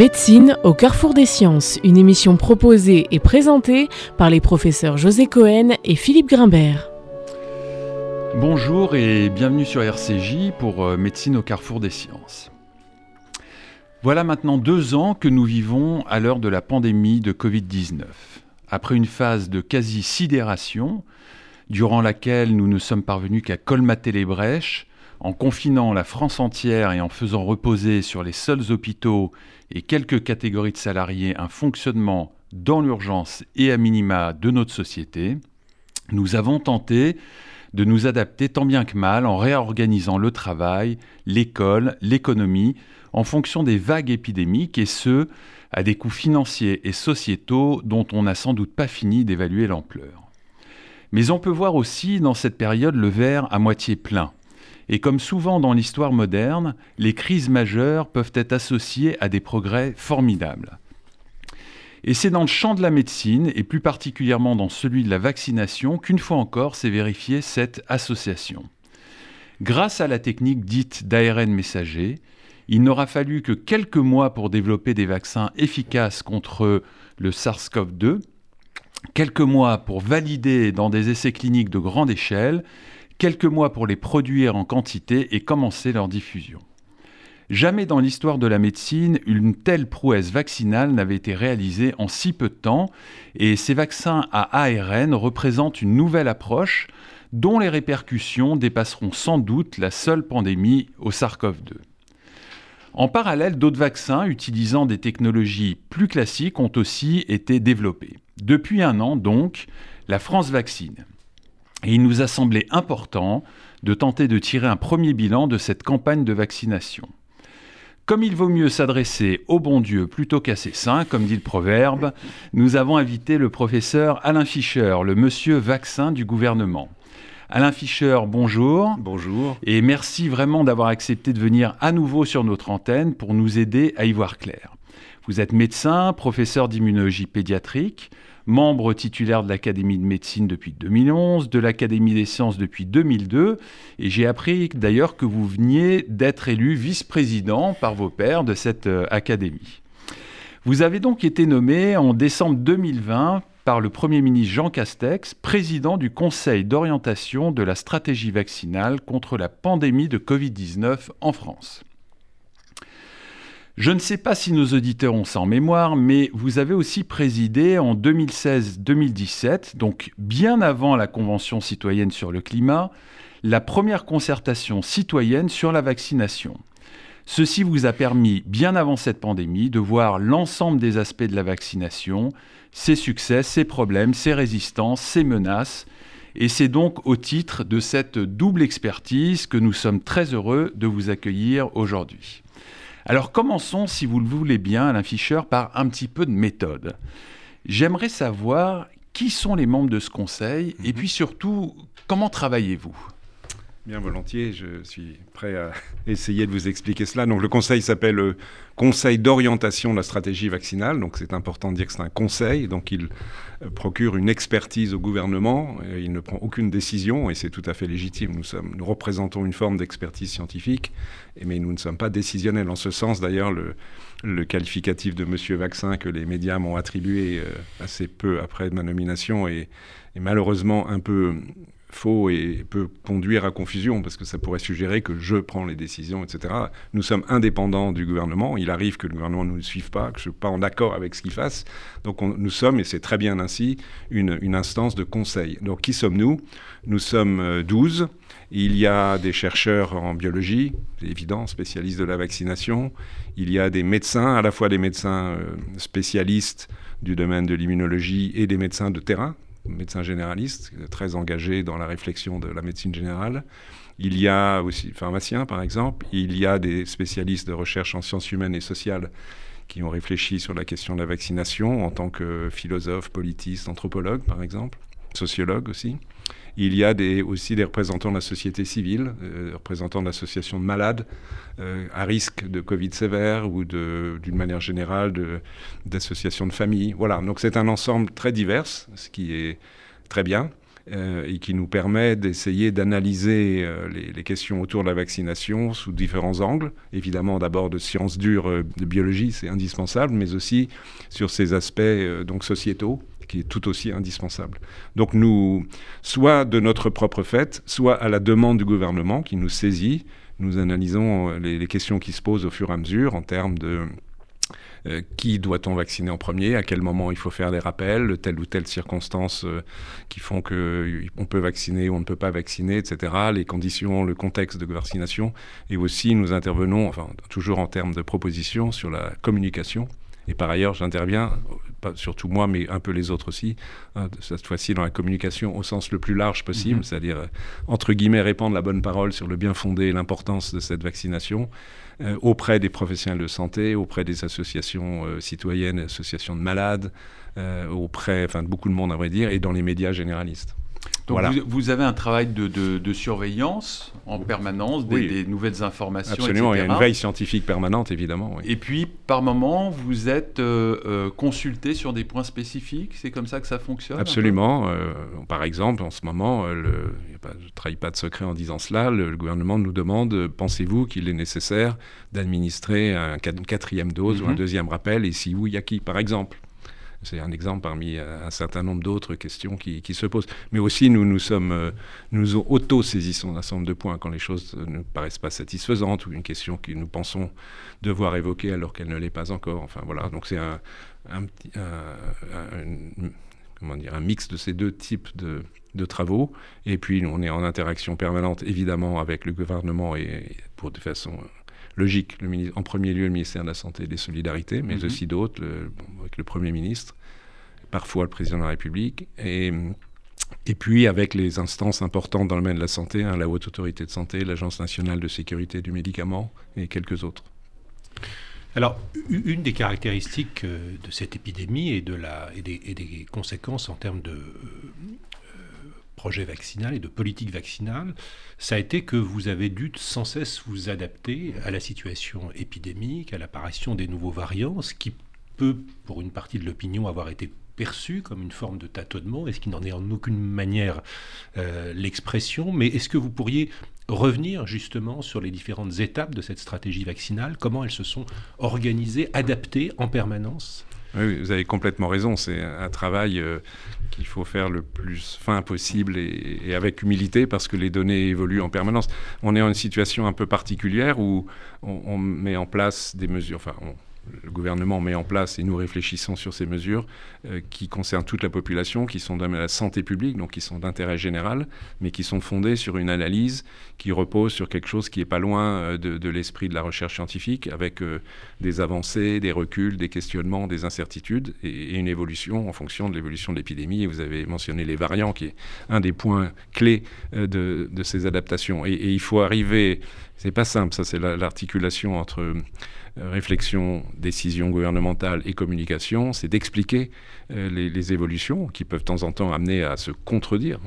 Médecine au carrefour des sciences, une émission proposée et présentée par les professeurs José Cohen et Philippe Grimbert. Bonjour et bienvenue sur RCJ pour euh, Médecine au carrefour des sciences. Voilà maintenant deux ans que nous vivons à l'heure de la pandémie de Covid-19. Après une phase de quasi-sidération, durant laquelle nous ne sommes parvenus qu'à colmater les brèches, en confinant la France entière et en faisant reposer sur les seuls hôpitaux et quelques catégories de salariés un fonctionnement dans l'urgence et à minima de notre société, nous avons tenté de nous adapter tant bien que mal en réorganisant le travail, l'école, l'économie, en fonction des vagues épidémiques et ce, à des coûts financiers et sociétaux dont on n'a sans doute pas fini d'évaluer l'ampleur. Mais on peut voir aussi dans cette période le verre à moitié plein. Et comme souvent dans l'histoire moderne, les crises majeures peuvent être associées à des progrès formidables. Et c'est dans le champ de la médecine, et plus particulièrement dans celui de la vaccination, qu'une fois encore s'est vérifiée cette association. Grâce à la technique dite d'ARN messager, il n'aura fallu que quelques mois pour développer des vaccins efficaces contre le SARS-CoV-2, quelques mois pour valider dans des essais cliniques de grande échelle, quelques mois pour les produire en quantité et commencer leur diffusion. Jamais dans l'histoire de la médecine, une telle prouesse vaccinale n'avait été réalisée en si peu de temps, et ces vaccins à ARN représentent une nouvelle approche dont les répercussions dépasseront sans doute la seule pandémie au SARS-CoV-2. En parallèle, d'autres vaccins utilisant des technologies plus classiques ont aussi été développés. Depuis un an, donc, la France vaccine. Et il nous a semblé important de tenter de tirer un premier bilan de cette campagne de vaccination. Comme il vaut mieux s'adresser au bon Dieu plutôt qu'à ses saints, comme dit le proverbe, nous avons invité le professeur Alain Fischer, le monsieur vaccin du gouvernement. Alain Fischer, bonjour. Bonjour. Et merci vraiment d'avoir accepté de venir à nouveau sur notre antenne pour nous aider à y voir clair. Vous êtes médecin, professeur d'immunologie pédiatrique membre titulaire de l'Académie de médecine depuis 2011, de l'Académie des sciences depuis 2002, et j'ai appris d'ailleurs que vous veniez d'être élu vice-président par vos pairs de cette euh, académie. Vous avez donc été nommé en décembre 2020 par le Premier ministre Jean Castex, président du Conseil d'orientation de la stratégie vaccinale contre la pandémie de Covid-19 en France. Je ne sais pas si nos auditeurs ont ça en mémoire, mais vous avez aussi présidé en 2016-2017, donc bien avant la Convention citoyenne sur le climat, la première concertation citoyenne sur la vaccination. Ceci vous a permis, bien avant cette pandémie, de voir l'ensemble des aspects de la vaccination, ses succès, ses problèmes, ses résistances, ses menaces. Et c'est donc au titre de cette double expertise que nous sommes très heureux de vous accueillir aujourd'hui. Alors commençons, si vous le voulez bien, Alain Fischer, par un petit peu de méthode. J'aimerais savoir qui sont les membres de ce conseil et mhm. puis surtout, comment travaillez-vous? Bien volontiers, je suis prêt à essayer de vous expliquer cela. Donc le conseil s'appelle le euh, Conseil d'orientation de la stratégie vaccinale. Donc c'est important de dire que c'est un conseil. Donc il euh, procure une expertise au gouvernement. il ne prend aucune décision et c'est tout à fait légitime. Nous, représentons une forme d'expertise scientifique, mais nous ne sommes pas décisionnels. En ce sens, d'ailleurs, le, qualificatif de Monsieur Vaccin que les médias m'ont attribué euh, assez peu après ma nomination est malheureusement un peu faux et peut conduire à confusion parce que ça pourrait suggérer que je prends les décisions, etc. Nous sommes indépendants du gouvernement. Il arrive que le gouvernement ne nous suive pas, que je ne suis pas en accord avec ce qu'il fasse. Donc nous sommes, et c'est très bien ainsi, une, instance de conseil. Donc qui sommes-nous? Nous sommes 12. Euh, Il y a des chercheurs en biologie, évident, spécialistes de la vaccination. Il y a des médecins, à la fois des médecins euh, spécialistes du domaine de l'immunologie et des médecins de terrain, médecin généraliste, très engagé dans la réflexion de la médecine générale. Il y a aussi pharmaciens, par exemple. Il y a des spécialistes de recherche en sciences humaines et sociales qui ont réfléchi sur la question de la vaccination en tant que philosophes, politistes, anthropologues, par exemple, sociologues aussi. Il y a aussi des représentants de la société civile, euh, représentants d'associations de malades euh, à risque de Covid sévère ou d'une manière générale d'associations de, familles. Voilà, donc c'est un ensemble très divers, ce qui est très bien. euh, et qui nous permet d'essayer d'analyser euh, les, questions autour de la vaccination sous différents angles. Évidemment, d'abord de sciences dures, de biologie, c'est indispensable, mais aussi sur ces aspects donc sociétaux qui est tout aussi indispensable. Donc nous, soit de notre propre fait, soit à la demande du gouvernement qui nous saisit, nous analysons les questions qui se posent au fur et à mesure en termes de euh, qui doit-on vacciner en premier À quel moment il faut faire des rappels Telle ou telle circonstance euh, qui font qu'on peut vacciner ou on ne peut pas vacciner, etc. Les conditions, le contexte de vaccination. Et aussi, nous intervenons, enfin, toujours en termes de propositions, sur la communication. Et par ailleurs, j'interviens, pas surtout moi, mais un peu les autres aussi, hein, cette fois-ci dans la communication au sens le plus large possible, mm-hmm. c'est-à-dire, euh, entre guillemets, répandre la bonne parole sur le bien fondé et l'importance de cette vaccination, euh, auprès des professionnels de santé, auprès des associations euh, citoyennes, associations de malades, euh, auprès enfin, de beaucoup de monde, à vrai dire, et dans les médias généralistes. Donc vous, avez un travail de, surveillance en permanence des, nouvelles informations. Absolument, il y a une veille scientifique permanente, évidemment. Et puis, par moment, vous êtes consulté sur des points spécifiques C'est comme ça que ça fonctionne Absolument. par exemple, en ce moment, le, je ne trahis pas de secret en disant cela, le, gouvernement nous demande, pensez-vous qu'il est nécessaire d'administrer un, une quatrième dose ou un mhm. deuxième rappel, et si oui, il y a qui, par exemple? C'est un exemple parmi euh, un certain nombre d'autres questions qui, se posent. Mais aussi, nous nous sommes, euh, nous auto-saisissons d'un certain nombre de points quand les choses ne paraissent pas satisfaisantes ou une question que nous pensons devoir évoquer alors qu'elle ne l'est pas encore. Enfin voilà, donc c'est un, comment un mix de ces deux types de, travaux. Et puis, on est en interaction permanente, évidemment, avec le gouvernement et pour de façon logique, le en premier lieu, le ministère de la Santé et des Solidarités, mais mhm. aussi d'autres, avec le Premier ministre, parfois le Président de la République. Et, et puis, avec les instances importantes dans le domaine de la santé, hein, la Haute Autorité de Santé, l'Agence nationale de sécurité du médicament et quelques autres. Alors, une des caractéristiques euh, de cette épidémie et, de la, et, des, conséquences en termes de, projet vaccinal et de politique vaccinale, ça a été que vous avez dû sans cesse vous adapter à la situation épidémique, à l'apparition des nouveaux variants, ce qui peut, pour une partie de l'opinion, avoir été perçu comme une forme de tâtonnement, est-ce qu'il n'en est en aucune manière euh, l'expression, mais est-ce que vous pourriez revenir justement sur les différentes étapes de cette stratégie vaccinale, comment elles se sont organisées, adaptées en permanence? Oui, vous avez complètement raison. C'est un travail euh, qu'il faut faire le plus fin possible et, avec humilité parce que les données évoluent en permanence. On est en une situation un peu particulière où on, met en place des mesures, le gouvernement met en place et nous réfléchissons sur ces mesures euh, qui concernent toute la population, qui sont de la santé publique, donc qui sont d'intérêt général, mais qui sont fondées sur une analyse qui repose sur quelque chose qui n'est pas loin euh, de, l'esprit de la recherche scientifique, avec euh, des avancées, des reculs, des questionnements, des incertitudes et, une évolution en fonction de l'évolution de l'épidémie. Vous avez mentionné les variants, qui est un des points clés de, ces adaptations. Et, il faut arriver, c'est pas simple, ça c'est l'articulation entre réflexion, décision gouvernementale et communication, c'est d'expliquer euh, les, évolutions qui peuvent de temps en temps amener à se contredire,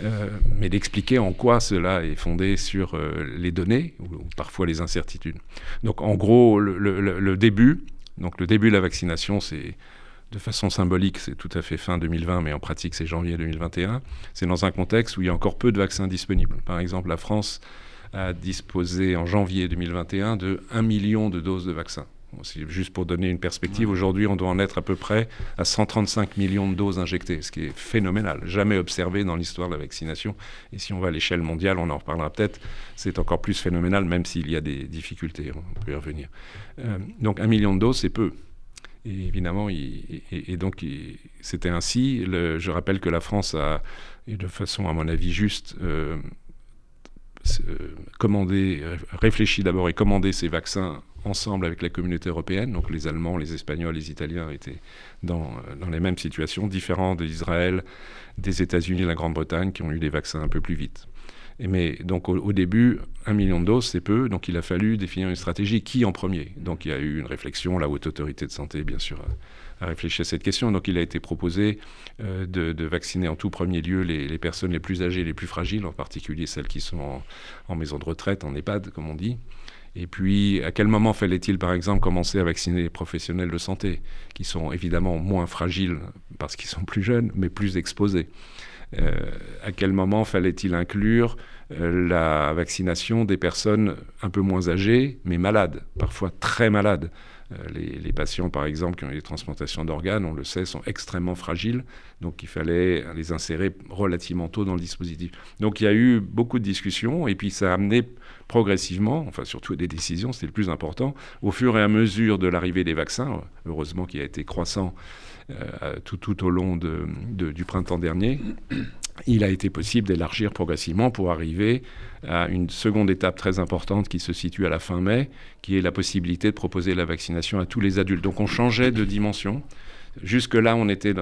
euh, mais d'expliquer en quoi cela est fondé sur les données ou, parfois les incertitudes. Donc en gros, le, début, donc le début de la vaccination, c'est de façon symbolique, c'est tout à fait fin 2020, mais en pratique, c'est janvier 2021. C'est dans un contexte où il y a encore peu de vaccins disponibles. Par exemple, la France a disposé en janvier 2021 de 1 million de doses de vaccins. Juste pour donner une perspective, aujourd'hui, on doit en être à peu près à 135 millions de doses injectées, ce qui est phénoménal, jamais observé dans l'histoire de la vaccination. Et si on va à l'échelle mondiale, on en reparlera peut-être, c'est encore plus phénoménal, même s'il y a des difficultés, on peut y revenir. Euh, donc un million de doses, c'est peu. Et évidemment, et, donc c'était ainsi. je rappelle que la France a, et de façon à mon avis juste, euh, commander, réfléchir d'abord et commander ces vaccins ensemble avec la communauté européenne. Donc les Allemands, les Espagnols, les Italiens étaient dans, euh, les mêmes situations, différents d'Israël, des États-Unis et de la Grande-Bretagne qui ont eu des vaccins un peu plus vite. Et mais donc au, début, un million de doses, c'est peu, donc il a fallu définir une stratégie. Qui en premier? Donc il y a eu une réflexion, la haute autorité de santé, bien sûr, à réfléchir à cette question. Donc il a été proposé euh, de, vacciner en tout premier lieu les, personnes les plus âgées, les plus fragiles, en particulier celles qui sont en, maison de retraite, en EHPAD, comme on dit. Et puis, à quel moment fallait-il, par exemple, commencer à vacciner les professionnels de santé, qui sont évidemment moins fragiles parce qu'ils sont plus jeunes, mais plus exposés? À quel moment fallait-il inclure la vaccination des personnes un peu moins âgées, mais malades, parfois très malades? Les, patients, par exemple, qui ont eu des transplantations d'organes, on le sait, sont extrêmement fragiles. Donc il fallait les insérer relativement tôt dans le dispositif. Donc il y a eu beaucoup de discussions et puis ça a amené progressivement, enfin surtout des décisions, c'était le plus important, au fur et à mesure de l'arrivée des vaccins, heureusement qui a été croissant euh, tout, tout, au long du printemps dernier, il a été possible d'élargir progressivement pour arriver à une seconde étape très importante qui se situe à la fin mai, qui est la possibilité de proposer la vaccination à tous les adultes. Donc on changeait de dimension. Jusque-là, on était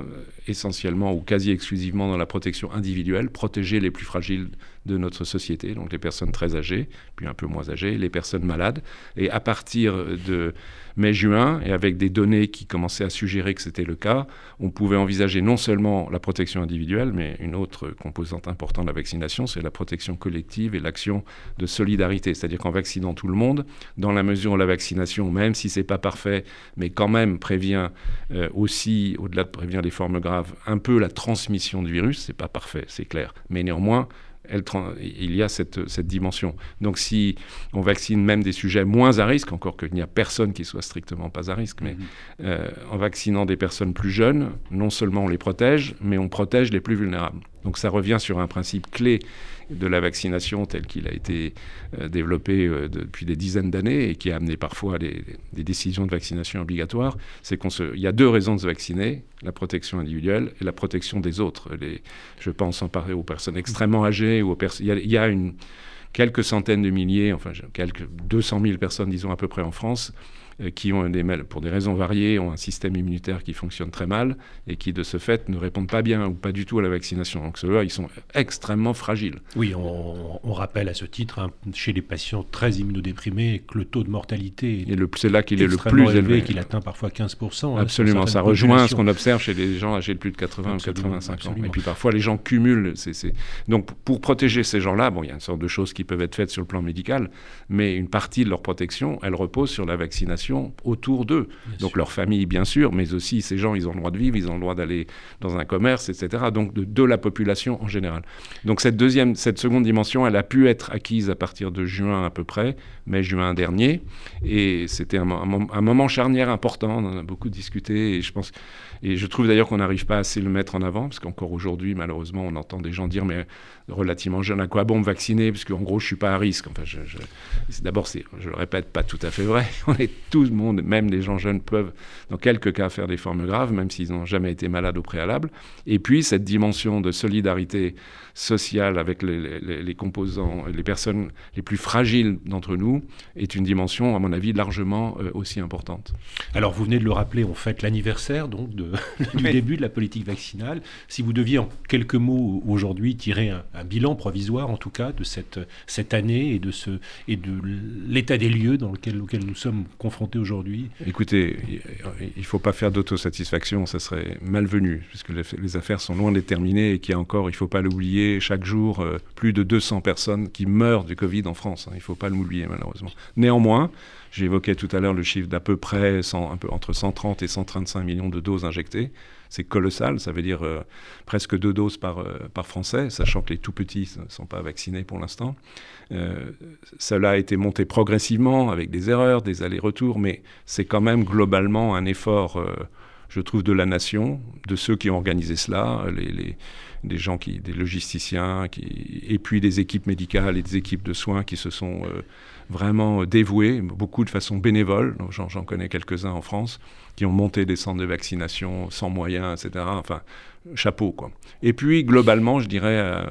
essentiellement ou quasi exclusivement dans la protection individuelle, protéger les plus fragiles de notre société, donc les personnes très âgées, puis un peu moins âgées, les personnes malades. Et à partir de mai-juin, et avec des données qui commençaient à suggérer que c'était le cas, on pouvait envisager non seulement la protection individuelle, mais une autre composante importante de la vaccination, c'est la protection collective et l'action de solidarité. C'est-à-dire qu'en vaccinant tout le monde, dans la mesure où la vaccination, même si c'est pas parfait, mais quand même prévient euh, aussi, au-delà de prévenir les formes graves, un peu la transmission du virus, c'est pas parfait, c'est clair. Mais néanmoins, il y a cette, dimension. Donc si on vaccine même des sujets moins à risque, encore qu'il n'y a personne qui soit strictement pas à risque, mais mhm. euh, en vaccinant des personnes plus jeunes, non seulement on les protège, mais on protège les plus vulnérables. Donc ça revient sur un principe clé de la vaccination tel qu'il a été euh, développé euh, depuis des dizaines d'années et qui a amené parfois des, décisions de vaccination obligatoires, c'est qu'on y a deux raisons de se vacciner la protection individuelle et la protection des autres. Je pense en parler aux personnes extrêmement âgées ou aux personnes. Il y a, une, quelques centaines de milliers, enfin quelques 200 000 personnes, disons à peu près en France, qui ont des, pour des raisons variées, ont un système immunitaire qui fonctionne très mal et qui, de ce fait, ne répondent pas bien ou pas du tout à la vaccination. Donc ceux-là, ils sont extrêmement fragiles. Oui, on, rappelle à ce titre, hein, chez les patients très immunodéprimés, que le taux de mortalité est, c'est là qu'il est le plus élevé, qu'il atteint parfois 15%. Hein, Absolument, ça rejoint ce qu'on observe chez les gens âgés de plus de 80 ou 85 ans. Et puis parfois, les gens cumulent. Donc pour protéger ces gens-là, bon, il y a une sorte de choses qui peuvent être faites sur le plan médical, mais une partie de leur protection, elle repose sur la vaccination autour d'eux. Donc leur famille, bien sûr, mais aussi ces gens, ils ont le droit de vivre, ils ont le droit d'aller dans un commerce, etc. Donc de, la population en général. Donc cette deuxième, cette seconde dimension, elle a pu être acquise à partir de juin à peu près, mai-juin dernier, et c'était un, un, moment charnière important. On en a beaucoup discuté, et je pense et je trouve d'ailleurs qu'on n'arrive pas assez le mettre en avant, parce qu'encore aujourd'hui, malheureusement, on entend des gens dire, mais relativement jeune, à quoi bon me vacciner? Parce qu'en gros, je ne suis pas à risque. Enfin, D'abord, je le répète, pas tout à fait vrai. On est tout le monde, même les gens jeunes, peuvent, dans quelques cas, faire des formes graves, même s'ils n'ont jamais été malades au préalable. Et puis, cette dimension de solidarité sociale avec les, composants, les personnes les plus fragiles d'entre nous, est une dimension, à mon avis, largement euh, aussi importante. Alors, vous venez de le rappeler, on fête l'anniversaire donc de, du début de la politique vaccinale. Si vous deviez, en quelques mots, aujourd'hui, tirer un, bilan provisoire, en tout cas, de cette, cette année et de, ce, et de l'état des lieux dans lequel, auquel nous sommes confrontés aujourd'hui? Écoutez, il ne faut pas faire d'autosatisfaction, ça serait malvenu, puisque les, les affaires sont loin d'être terminées et qu'il y a encore, il ne faut pas l'oublier, chaque jour euh, plus de 200 personnes qui meurent du Covid en France. Hein. il ne faut pas l'oublier malheureusement. Néanmoins, j'évoquais tout à l'heure le chiffre d'à peu près entre 130 et 135 millions de doses injectées. C'est colossal, ça veut dire euh, presque deux doses par, euh, par Français, sachant que les tout petits ne sont pas vaccinés pour l'instant. cela a été monté progressivement avec des erreurs, des allers-retours, mais c'est quand même globalement un effort, je trouve, de la nation, de ceux qui ont organisé cela, des gens qui, des logisticiens, qui, et puis des équipes médicales et des équipes de soins qui se sont euh, vraiment dévoués, beaucoup de façon bénévole. J'en connais quelques-uns en France qui ont monté des centres de vaccination sans moyens, etc. Enfin, chapeau quoi. Et puis globalement, je dirais euh,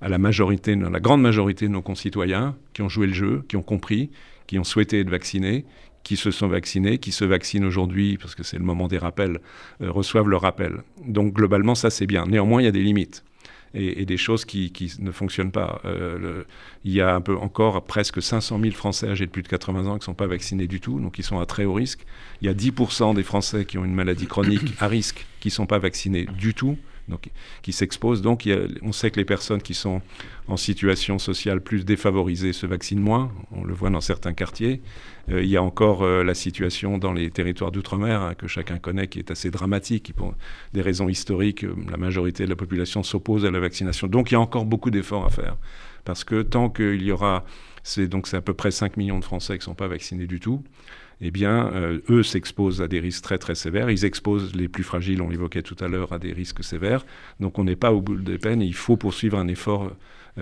à la majorité, la grande majorité de nos concitoyens qui ont joué le jeu, qui ont compris, qui ont souhaité être vaccinés, qui se sont vaccinés, qui se vaccinent aujourd'hui, parce que c'est le moment des rappels, euh, reçoivent le rappel. Donc globalement, ça c'est bien. Néanmoins, il y a des limites. Et, des choses qui, ne fonctionnent pas. Euh, il y a un peu encore presque 500 000 Français âgés de plus de 80 ans qui ne sont pas vaccinés du tout, donc ils sont à très haut risque. Il y a 10% des Français qui ont une maladie chronique à risque qui ne sont pas vaccinés du tout donc, qui s'exposent. Donc on sait que les personnes qui sont en situation sociale plus défavorisée se vaccinent moins, on le voit dans certains quartiers. Euh, il y a encore euh, la situation dans les territoires d'outre-mer hein, que chacun connaît qui est assez dramatique. Pour des raisons historiques, la majorité de la population s'oppose à la vaccination. Donc il y a encore beaucoup d'efforts à faire. Parce que tant qu'il y aura, c'est donc c'est à peu près 5 millions de Français qui ne sont pas vaccinés du tout, eh bien, euh, eux s'exposent à des risques très très sévères. Ils exposent les plus fragiles, on l'évoquait tout à l'heure, à des risques sévères. Donc on n'est pas au bout des peines il faut poursuivre un effort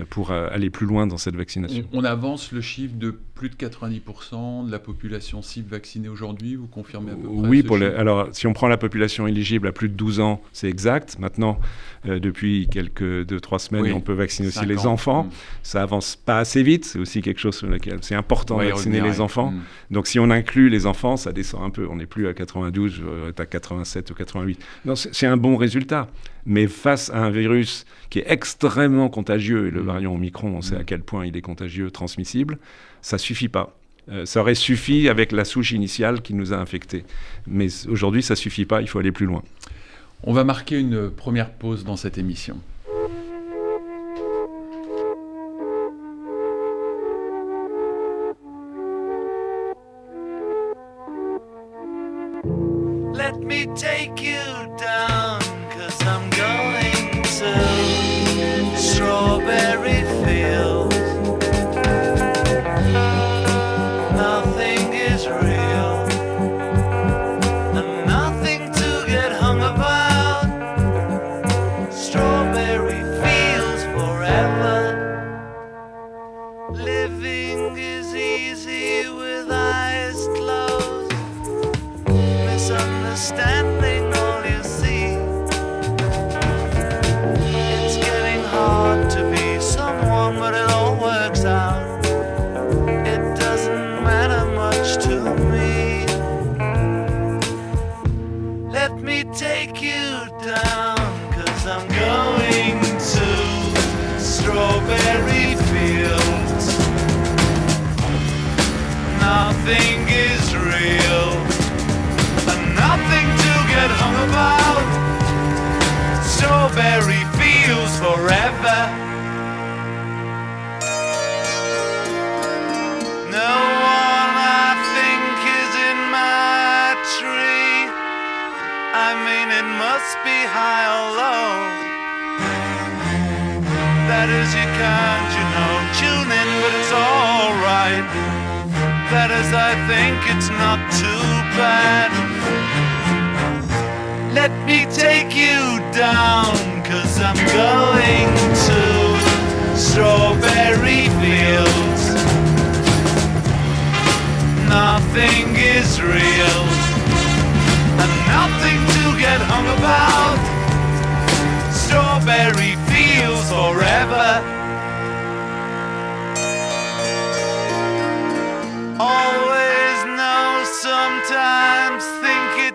pour euh, aller plus loin dans cette vaccination. On, avance le chiffre de plus de 90% de la population cible vaccinée aujourd'hui, vous confirmez à peu près Oui, pour alors si on prend la population éligible à plus de 12 ans, c'est exact. Maintenant, euh, depuis quelques 2-3 semaines, on peut vacciner aussi les enfants. Mm. Ça avance pas assez vite, c'est aussi quelque chose sur lequel c'est important de vacciner les enfants. Mm. Donc si on inclut les enfants, ça descend un peu. On n'est plus à 92, on est à 87 ou 88. C'est un bon résultat. Mais face à un virus qui est extrêmement contagieux, et le mm. variant Omicron, on sait à quel point il est contagieux, transmissible, ça suffit pas. Euh, ça aurait suffi avec la souche initiale qui nous a infectés. Mais aujourd'hui, ça suffit pas, il faut aller plus loin. On va marquer une première pause dans cette émission.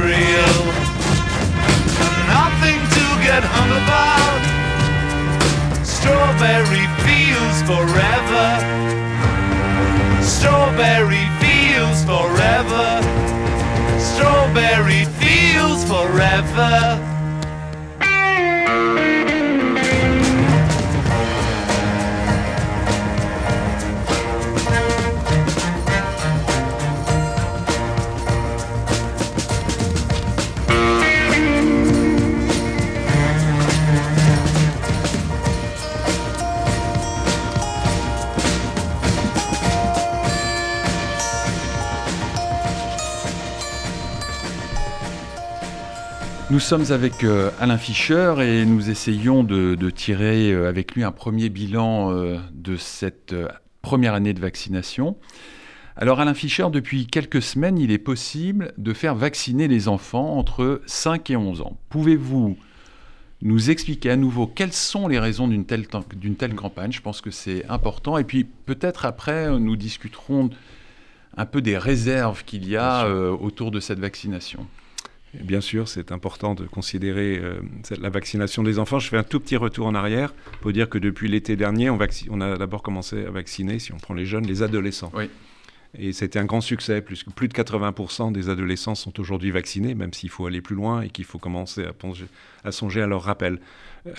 real. Nothing to get hung about. Strawberry fields forever. Strawberry fields forever. Strawberry fields forever. Nous sommes avec euh, Alain Fischer et nous essayons de, tirer euh, avec lui un premier bilan euh, de cette première année de vaccination. Alors Alain Fischer, depuis quelques semaines, il est possible de faire vacciner les enfants entre 5 et 11 ans. Pouvez-vous nous expliquer à nouveau quelles sont les raisons d'une telle, d'une telle campagne? Je pense que c'est important. Et puis peut-être après, nous discuterons un peu des réserves qu'il y a autour de cette vaccination. Bien sûr, c'est important de considérer euh, la vaccination des enfants. Je fais un tout petit retour en arrière pour dire que depuis l'été dernier, on, on a d'abord commencé à vacciner, si on prend les jeunes, les adolescents. Et c'était un grand succès, plus, plus de 80% des adolescents sont aujourd'hui vaccinés, même s'il faut aller plus loin et qu'il faut commencer à, songer à leur rappel.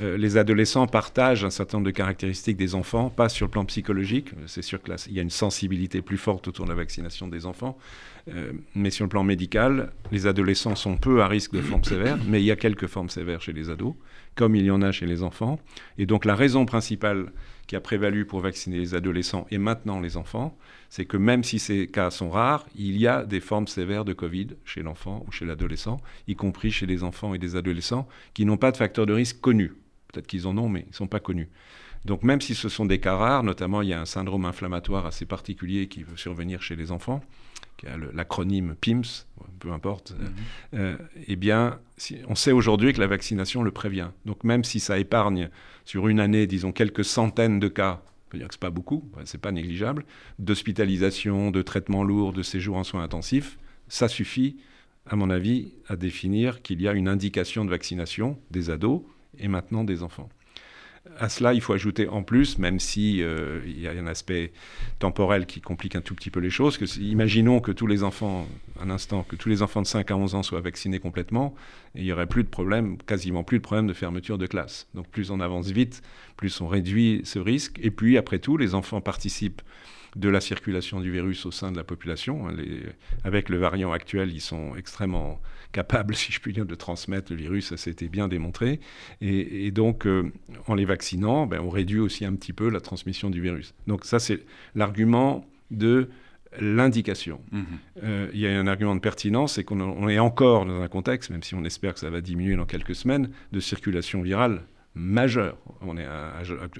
Euh, les adolescents partagent un certain nombre de caractéristiques des enfants, pas sur le plan psychologique, c'est sûr qu'il y a une sensibilité plus forte autour de la vaccination des enfants, euh, mais sur le plan médical, les adolescents sont peu à risque de formes sévères, mais il y a quelques formes sévères chez les ados, comme il y en a chez les enfants. Et donc la raison principale qui a prévalu pour vacciner les adolescents et maintenant les enfants, c'est que même si ces cas sont rares, il y a des formes sévères de Covid chez l'enfant ou chez l'adolescent, y compris chez les enfants et des adolescents qui n'ont pas de facteurs de risque connus. Peut-être qu'ils en ont, mais ils ne sont pas connus. Donc même si ce sont des cas rares, notamment il y a un syndrome inflammatoire assez particulier qui peut survenir chez les enfants, qui a l'acronyme PIMS, peu importe, mhm. euh, eh bien, on sait aujourd'hui que la vaccination le prévient. Donc même si ça épargne sur une année, disons, quelques centaines de cas, on peut dire que ce n'est pas beaucoup, c'est pas négligeable, d'hospitalisation, de traitements lourds, de séjours en soins intensifs, ça suffit, à mon avis, à définir qu'il y a une indication de vaccination des ados et maintenant des enfants. À cela, il faut ajouter en plus, même si euh, il y a un aspect temporel qui complique un tout petit peu les choses, que imaginons que tous les enfants, un instant, que tous les enfants de 5 à 11 ans soient vaccinés complètement, il n'y aurait plus de problème, quasiment plus de problème de fermeture de classe. Donc plus on avance vite, plus on réduit ce risque. Et puis après tout, les enfants participent de la circulation du virus au sein de la population. avec le variant actuel, ils sont extrêmement capables, si je puis dire, de transmettre le virus, ça s'était bien démontré. Et, donc, euh, en les vaccinant, ben, on réduit aussi un petit peu la transmission du virus. Donc ça, c'est l'argument de l'indication. Mhm. Euh, il y a un argument de pertinence, c'est qu'on est encore dans un contexte, même si on espère que ça va diminuer dans quelques semaines, de circulation virale majeur. On est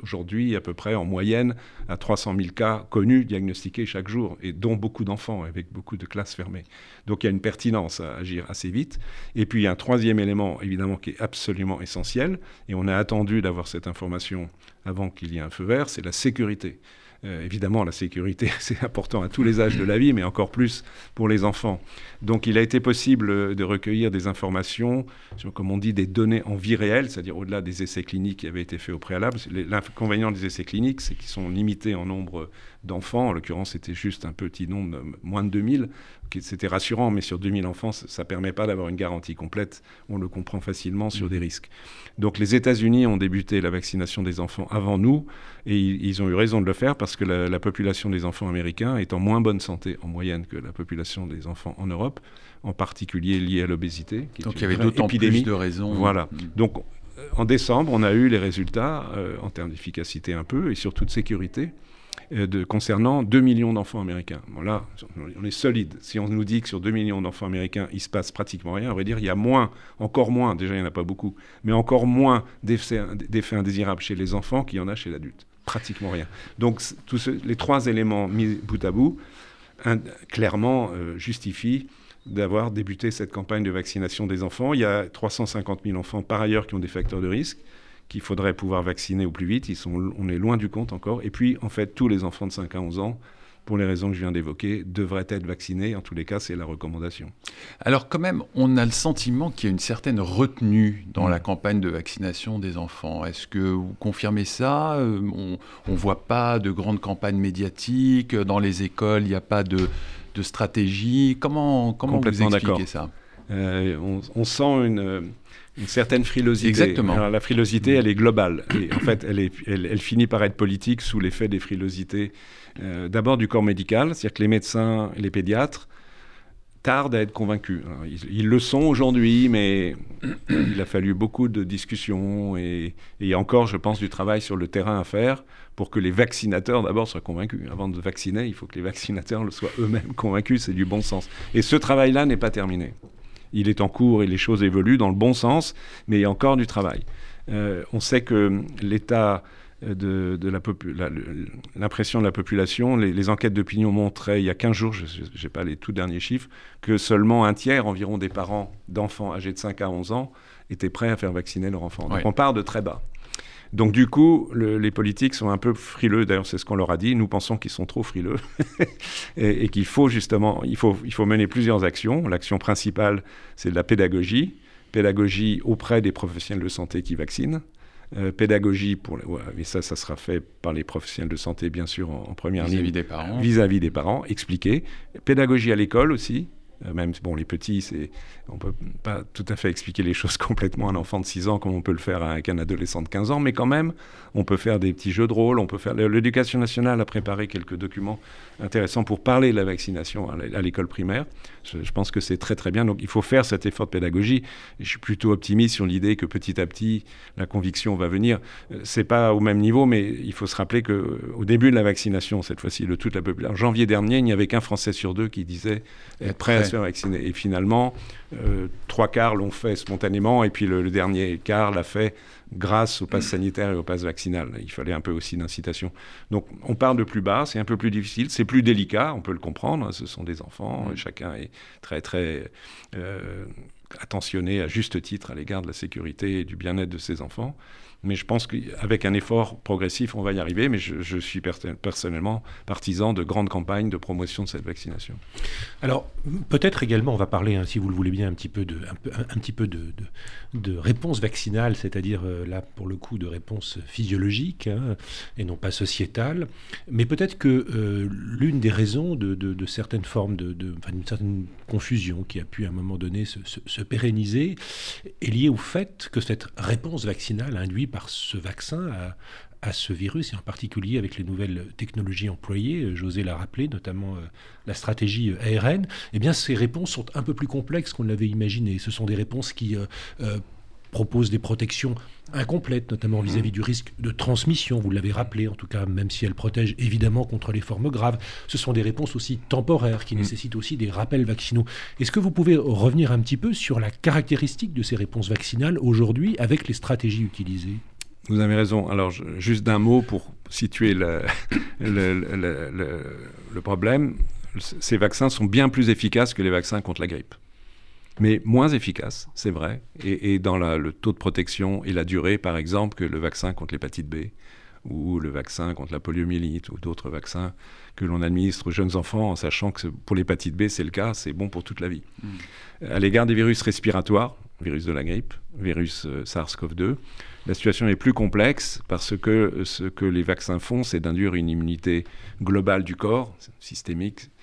aujourd'hui à peu près en moyenne à 300 000 cas connus, diagnostiqués chaque jour, et dont beaucoup d'enfants, avec beaucoup de classes fermées. Donc il y a une pertinence à agir assez vite. Et puis il y a un troisième élément, évidemment, qui est absolument essentiel, et on a attendu d'avoir cette information avant qu'il y ait un feu vert, c'est la sécurité. Euh, évidemment, la sécurité, c'est important à tous les âges de la vie, mais encore plus pour les enfants. Donc, il a été possible de recueillir des informations comme on dit, des données en vie réelle, c'est-à-dire au-delà des essais cliniques qui avaient été faits au préalable. L'inconvénient des essais cliniques, c'est qu'ils sont limités en nombre d'enfants. En l'occurrence, c'était juste un petit nombre, moins de 2000. C'était rassurant, mais sur 2000 enfants, ça ne permet pas d'avoir une garantie complète. On le comprend facilement sur des risques. Donc les États-Unis ont débuté la vaccination des enfants avant nous, et ils, ont eu raison de le faire parce que la, population des enfants américains est en moins bonne santé en moyenne que la population des enfants en Europe, en particulier liée à l'obésité. Donc il y avait d'autant plus de raisons. Voilà. Mm. Donc en décembre, on a eu les résultats euh, en termes d'efficacité un peu et surtout de sécurité. Euh, de, concernant 2 millions d'enfants américains. Là, on est solide. Si on nous dit que sur 2 millions d'enfants américains, il se passe pratiquement rien, on va dire il y a moins, encore moins, déjà il n'y en a pas beaucoup, mais encore moins d'effets indésirables chez les enfants qu'il y en a chez l'adulte. Pratiquement rien. Donc tous les trois éléments mis bout à bout, clairement euh, justifient d'avoir débuté cette campagne de vaccination des enfants. Il y a 350 000 enfants par ailleurs qui ont des facteurs de risque qu'il faudrait pouvoir vacciner au plus vite. Ils sont, on est loin du compte encore. Et puis, en fait, tous les enfants de 5 à 11 ans, pour les raisons que je viens d'évoquer, devraient être vaccinés. En tous les cas, c'est la recommandation. Alors quand même, on a le sentiment qu'il y a une certaine retenue dans la campagne de vaccination des enfants. Est-ce que vous confirmez ça? Euh, On ne voit pas de grandes campagnes médiatiques. Dans les écoles, il n'y a pas de, stratégie. Comment, comment vous expliquez ça? Euh, on, on, sent une une certaine frilosité. Exactement. la frilosité, elle est globale. Et en fait, elle, est, elle, finit par être politique sous l'effet des frilosités. Euh, d'abord du corps médical, c'est-à-dire que les médecins et les pédiatres tardent à être convaincus. ils, le sont aujourd'hui, mais il a fallu beaucoup de discussions et, et encore, je pense, du travail sur le terrain à faire pour que les vaccinateurs d'abord soient convaincus. Avant de vacciner, il faut que les vaccinateurs le soient eux-mêmes convaincus, c'est du bon sens. Et ce travail-là n'est pas terminé il est en cours et les choses évoluent dans le bon sens, mais il y a encore du travail. Euh, on sait que l'état de, l'impression de la population, les, enquêtes d'opinion montraient il y a 15 jours, je n'ai pas les tout derniers chiffres, que seulement un tiers environ des parents d'enfants âgés de 5 à 11 ans étaient prêts à faire vacciner leur enfant. Donc on part de très bas. Donc du coup, les politiques sont un peu frileux. D'ailleurs, c'est ce qu'on leur a dit. Nous pensons qu'ils sont trop frileux et, qu'il faut justement, il faut, il faut mener plusieurs actions. L'action principale, c'est de la pédagogie, pédagogie auprès des professionnels de santé qui vaccinent. Euh, pédagogie pour mais ça ça sera fait par les professionnels de santé bien sûr en, première ligne vis-à-vis des parents vis-à-vis des parents expliquer pédagogie à l'école aussi même bon les petits c'est on peut pas tout à fait expliquer les choses complètement à un enfant de 6 ans comme on peut le faire avec un adolescent de 15 ans mais quand même on peut faire des petits jeux de rôle on peut faire l'éducation nationale a préparé quelques documents intéressants pour parler de la vaccination à l'école primaire. Je, pense que c'est très très bien. Donc il faut faire cet effort de pédagogie. Je suis plutôt optimiste sur l'idée que petit à petit la conviction va venir. Euh, c'est pas au même niveau mais il faut se rappeler que au début de la vaccination cette fois-ci de toute la population janvier dernier il n'y avait qu'un français sur deux qui disait être se faire vacciner et finalement euh, trois quarts l'ont fait spontanément, et puis le, dernier quart l'a fait grâce au pass sanitaire et au pass vaccinal. Il fallait un peu aussi d'incitation. Donc on part de plus bas, c'est un peu plus difficile, c'est plus délicat, on peut le comprendre, hein, ce sont des enfants, mm. chacun est très très euh, attentionné à juste titre à l'égard de la sécurité et du bien-être de ses enfants. Mais je pense qu'avec un effort progressif, on va y arriver. Mais je, suis personnellement partisan de grandes campagnes de promotion de cette vaccination. Alors, peut-être également, on va parler, hein, si vous le voulez bien, un petit peu de, un, petit peu de, de, réponse vaccinale, c'est-à-dire euh, là, pour le coup, de réponse physiologique hein, et non pas sociétale. Mais peut-être que euh, l'une des raisons de, certaines formes de, d'une certaine confusion qui a pu à un moment donné se, se pérenniser est liée au fait que cette réponse vaccinale induit par ce vaccin à, ce virus, et en particulier avec les nouvelles technologies employées, euh, José l'a rappelé, notamment euh, la stratégie euh, ARN, eh bien ces réponses sont un peu plus complexes qu'on l'avait imaginé. Ce sont des réponses qui proposent des protections incomplètes, notamment vis-à-vis du risque de transmission, vous l'avez rappelé, en tout cas, même si elles protègent évidemment contre les formes graves. Ce sont des réponses aussi temporaires qui mm. nécessitent aussi des rappels vaccinaux. Est-ce que vous pouvez revenir un petit peu sur la caractéristique de ces réponses vaccinales aujourd'hui avec les stratégies utilisées? Vous avez raison. Alors, juste d'un mot pour situer le, le, problème. Ces vaccins sont bien plus efficaces que les vaccins contre la grippe mais moins efficace, c'est vrai, et, dans le taux de protection et la durée, par exemple, que le vaccin contre l'hépatite B ou le vaccin contre la poliomyélite ou d'autres vaccins que l'on administre aux jeunes enfants en sachant que pour l'hépatite B, c'est le cas, c'est bon pour toute la vie. Mm. À l'égard des virus respiratoires, virus de la grippe, virus euh, SARS-CoV-2, la situation est plus complexe parce que ce que les vaccins font, c'est d'induire une immunité globale du corps, systémique, euh,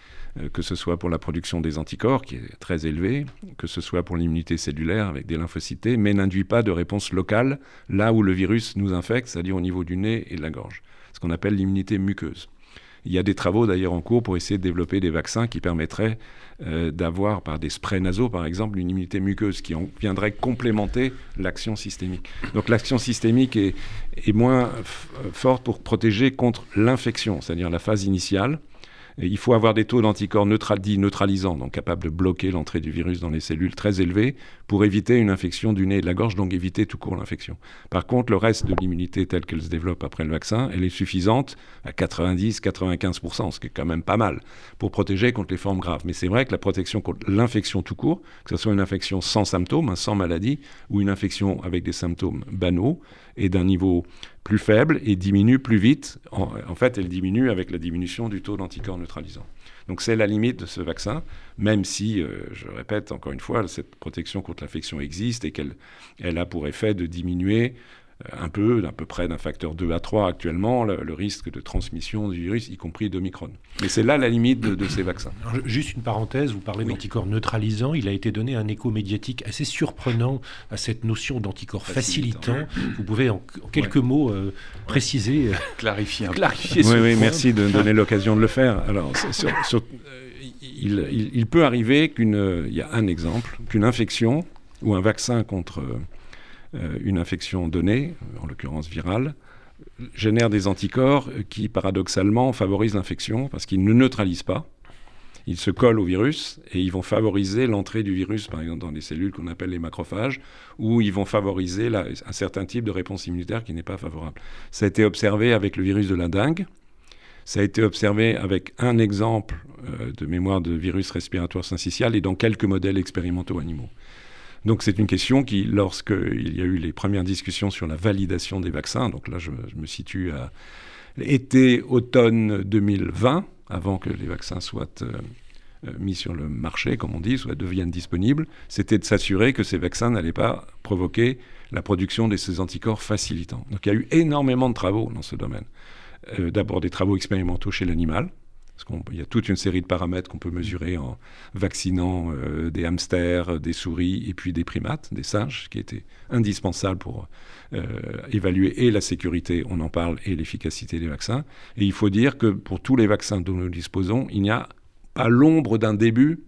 que ce soit pour la production des anticorps, qui est très élevée, que ce soit pour l'immunité cellulaire avec des lymphocytes, mais n'induit pas de réponse locale là où le virus nous infecte, c'est-à-dire au niveau du nez et de la gorge, ce qu'on appelle l'immunité muqueuse. Il y a des travaux d'ailleurs en cours pour essayer de développer des vaccins qui permettraient euh, d'avoir, par des sprays nasaux par exemple, une immunité muqueuse qui viendrait complémenter l'action systémique. Donc l'action systémique est moins forte pour protéger contre l'infection, c'est-à-dire la phase initiale, il faut avoir des taux d'anticorps neutralisants, donc capables de bloquer l'entrée du virus dans les cellules très élevés pour éviter une infection du nez et de la gorge, donc éviter tout court l'infection. Par contre, le reste de l'immunité telle qu'elle se développe après le vaccin, elle est suffisante à 90-95%, ce qui est quand même pas mal, pour protéger contre les formes graves. Mais c'est vrai que la protection contre l'infection tout court, que ce soit une infection sans symptômes, hein, sans maladie, ou une infection avec des symptômes banaux, est d'un niveau plus faible et diminue plus vite. En, fait, elle diminue avec la diminution du taux d'anticorps neutralisant. Donc c'est la limite de ce vaccin, même si, euh, je répète encore une fois, cette protection contre l'infection existe et qu'elle elle a pour effet de diminuer un peu, d'à peu près d'un facteur 2 à 3 actuellement, le, risque de transmission du virus, y compris d'Omicron. Mais c'est là la limite de, ces vaccins. juste une parenthèse, vous parlez d'anticorps neutralisants. Il a été donné un écho médiatique assez surprenant à cette notion d'anticorps facilitant. Vous pouvez en, quelques mots euh, préciser, euh, clarifier, clarifier Oui, oui merci de me donner l'occasion de le faire. Alors, il, il, peut arriver qu'une, il y a un exemple, qu'une infection ou un vaccin contre euh, une infection donnée, en l'occurrence virale, génère des anticorps qui, paradoxalement, favorisent l'infection parce qu'ils ne neutralisent pas. Ils se collent au virus et ils vont favoriser l'entrée du virus, par exemple, dans des cellules qu'on appelle les macrophages, ou ils vont favoriser un certain type de réponse immunitaire qui n'est pas favorable. Ça a été observé avec le virus de la dengue. Ça a été observé avec un exemple euh, de mémoire de virus respiratoire syncytial et dans quelques modèles expérimentaux animaux. Donc c'est une question qui, lorsqu'il y a eu les premières discussions sur la validation des vaccins, donc là je, me situe à été, automne 2020, avant que les vaccins soient euh, euh, mis sur le marché, comme on dit, soit deviennent disponibles, c'était de s'assurer que ces vaccins n'allaient pas provoquer la production de ces anticorps facilitants. Donc il y a eu énormément de travaux dans ce domaine. Euh, d'abord des travaux expérimentaux chez l'animal, parce qu'il y a toute une série de paramètres qu'on peut mesurer en vaccinant euh, des hamsters, des souris et puis des primates, des singes, qui étaient indispensables pour évaluer et la sécurité, on en parle, et l'efficacité des vaccins. Et il faut dire que pour tous les vaccins dont nous disposons, il n'y a à l'ombre d'un début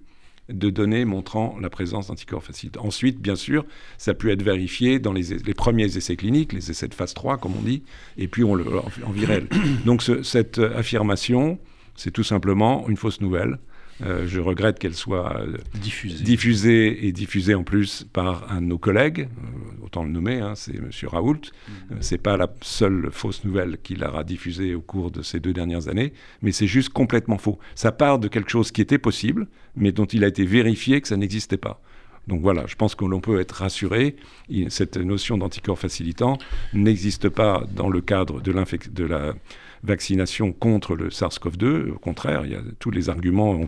de données montrant la présence d'anticorps facilitants. Ensuite, bien sûr, ça a pu être vérifié dans les, premiers essais cliniques, les essais de phase 3, comme on dit, et puis on le, en, virel. Donc cette affirmation, c'est tout simplement une fausse nouvelle. Euh, je regrette qu'elle soit euh, diffusée. et diffusée en plus par un de nos collègues, euh, autant le nommer, hein, c'est M. Raoult. Mm. c'est pas la seule fausse nouvelle qu'il aura diffusée au cours de ces deux dernières années, mais c'est juste complètement faux. Ça part de quelque chose qui était possible, mais dont il a été vérifié que ça n'existait pas. Donc voilà, je pense que l'on peut être rassuré. Cette notion d'anticorps facilitant n'existe pas dans le cadre de, de la vaccination contre le SARS-CoV-2. Au contraire, il y a tous les arguments,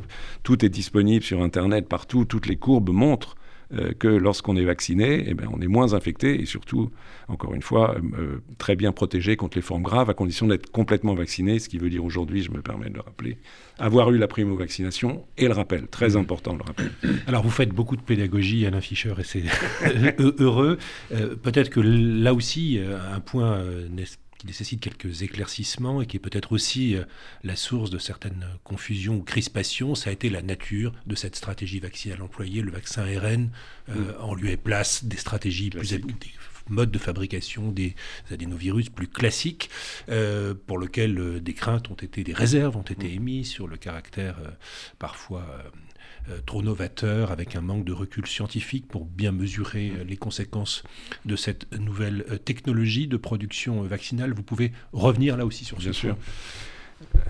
tout est disponible sur Internet partout, toutes les courbes montrent euh, que lorsqu'on est vacciné, eh bien, on est moins infecté et surtout, encore une fois, euh, très bien protégé contre les formes graves à condition d'être complètement vacciné, ce qui veut dire aujourd'hui, je me permets de le rappeler, avoir eu la primo-vaccination et le rappel, très important le rappel. Alors vous faites beaucoup de pédagogie, Alain Fischer, et c'est heureux. Euh, peut-être que là aussi, un point qui nécessite quelques éclaircissements et qui est peut-être aussi euh, la source de certaines confusions ou crispations, ça a été la nature de cette stratégie vaccinale. Employée, le vaccin ARN, euh, en lieu et place des stratégies plus des modes de fabrication des adénovirus plus classiques, euh, pour lesquels des craintes ont été, des réserves ont été mm. émises sur le caractère parfois trop novateur, avec un manque de recul scientifique pour bien mesurer euh, les conséquences de cette nouvelle euh, technologie de production vaccinale. Vous pouvez revenir là aussi sur bien ce sûr.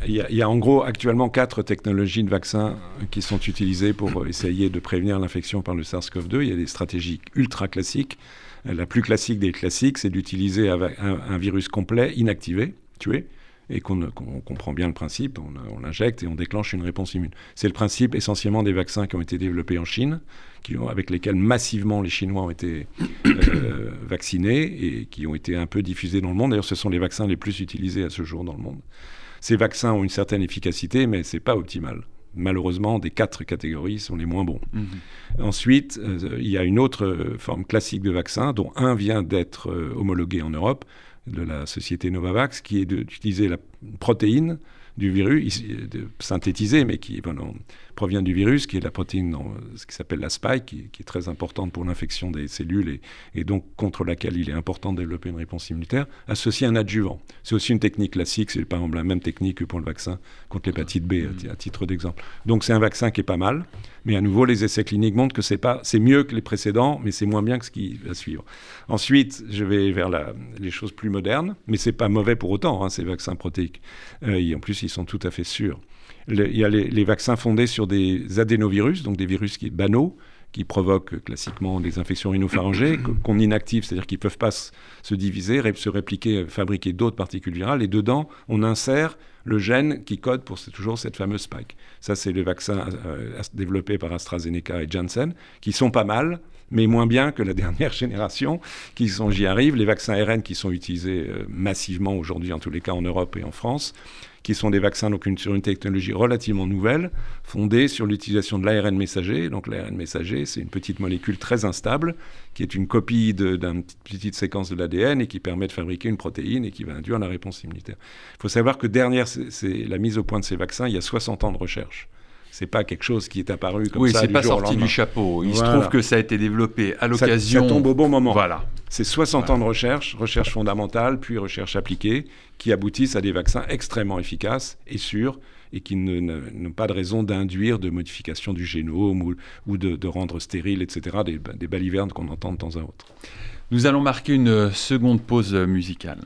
Il y, a, il y, a, en gros actuellement quatre technologies de vaccins qui sont utilisées pour essayer de prévenir l'infection par le SARS-CoV-2. Il y a des stratégies ultra classiques. La plus classique des classiques, c'est d'utiliser un, un, virus complet inactivé, tué, et qu'on comprend bien le principe, on, l'injecte et on déclenche une réponse immune. C'est le principe essentiellement des vaccins qui ont été développés en Chine, qui ont, avec lesquels massivement les Chinois ont été euh, vaccinés et qui ont été un peu diffusés dans le monde. D'ailleurs, ce sont les vaccins les plus utilisés à ce jour dans le monde. Ces vaccins ont une certaine efficacité, mais ce n'est pas optimal malheureusement, des quatre catégories sont les moins bons. Mhm. Ensuite, euh, il y a une autre forme classique de vaccin, dont un vient d'être euh, homologué en Europe, de la société Novavax, qui est d'utiliser la protéine du virus, synthétisée, mais qui provient du virus, qui est la protéine ce qui s'appelle la spike, qui, est très importante pour l'infection des cellules et, donc contre laquelle il est important de développer une réponse immunitaire, associé à un adjuvant. C'est aussi une technique classique, c'est par exemple la même technique que pour le vaccin contre l'hépatite B, à titre d'exemple. Donc c'est un vaccin qui est pas mal, mais à nouveau, les essais cliniques montrent que c'est pas, c'est mieux que les précédents, mais c'est moins bien que ce qui va suivre. Ensuite, je vais vers les choses plus modernes, mais c'est pas mauvais pour autant, hein, ces vaccins protéiques. Euh, et en plus, ils sont tout à fait sûrs. il y a les, vaccins fondés sur des adénovirus, donc des virus qui banaux, qui provoquent classiquement des infections rhinopharyngées, qu'on inactive, c'est-à-dire qu'ils ne peuvent pas se diviser, se répliquer, fabriquer d'autres particules virales, et dedans, on insère le gène qui code pour toujours cette fameuse spike. Ça, c'est les vaccins euh, développés par AstraZeneca et Janssen, qui sont pas mal, mais moins bien que la dernière génération, qui sont, j'y arrive, les vaccins ARN qui sont utilisés euh, massivement aujourd'hui, en tous les cas en Europe et en France, qui sont des vaccins donc sur une technologie relativement nouvelle, fondée sur l'utilisation de l'ARN messager. Donc l'ARN messager, c'est une petite molécule très instable, qui est une copie d'une petite séquence de l'ADN et qui permet de fabriquer une protéine et qui va induire la réponse immunitaire. Il faut savoir que derrière c'est la mise au point de ces vaccins, il y a 60 ans de recherche. C'est pas quelque chose qui est apparu comme ça. Oui, c'est pas sorti du chapeau. Il se trouve que ça a été développé à l'occasion. Ça, tombe au bon moment. Voilà. C'est 60 ans de recherche, recherche fondamentale, puis recherche appliquée, qui aboutissent à des vaccins extrêmement efficaces et sûrs et qui n'ont pas de raison d'induire de modification du génome ou, de, rendre stérile, etc., des, des balivernes qu'on entend de temps à autre. Nous allons marquer une seconde pause musicale.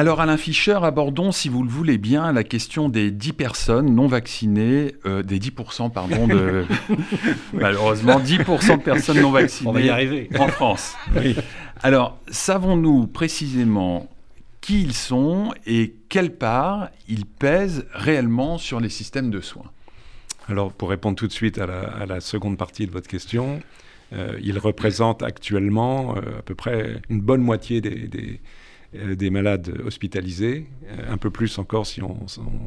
Alors Alain Fischer, abordons, si vous le voulez bien, la question des 10 personnes non vaccinées, euh, des 10% pardon, de... malheureusement 10% de personnes non vaccinées On va y arriver. en France. Alors, savons-nous précisément qui ils sont et quelle part ils pèsent réellement sur les systèmes de soins? Alors, pour répondre tout de suite à la, à la seconde partie de votre question, euh, ils représentent actuellement euh, à peu près une bonne moitié des, des, des malades hospitalisés, euh, un peu plus encore si on,